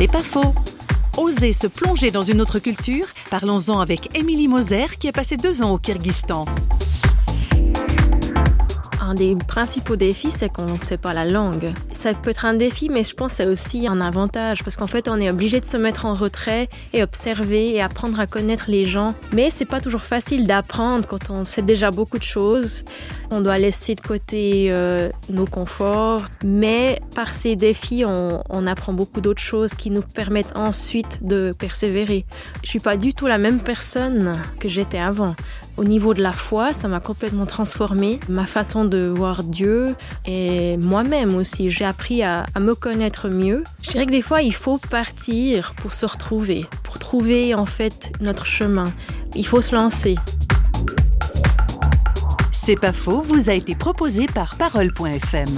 C'est pas faux. Osez se plonger dans une autre culture Parlons-en avec Émilie Moser qui a passé deux ans au Kyrgyzstan. Un des principaux défis, c'est qu'on ne sait pas la langue. Ça peut être un défi, mais je pense que c'est aussi un avantage parce qu'en fait, on est obligé de se mettre en retrait et observer et apprendre à connaître les gens. Mais c'est pas toujours facile d'apprendre quand on sait déjà beaucoup de choses. On doit laisser de côté euh, nos conforts, mais par ces défis, on, on apprend beaucoup d'autres choses qui nous permettent ensuite de persévérer. Je suis pas du tout la même personne que j'étais avant. Au niveau de la foi, ça m'a complètement transformé ma façon de voir Dieu et moi-même aussi. J'ai appris à, à, me connaître mieux. Je dirais que des fois, il faut partir pour se retrouver, pour trouver en fait notre chemin. Il faut se lancer. C'est pas faux, vous a été proposé par parole.fm.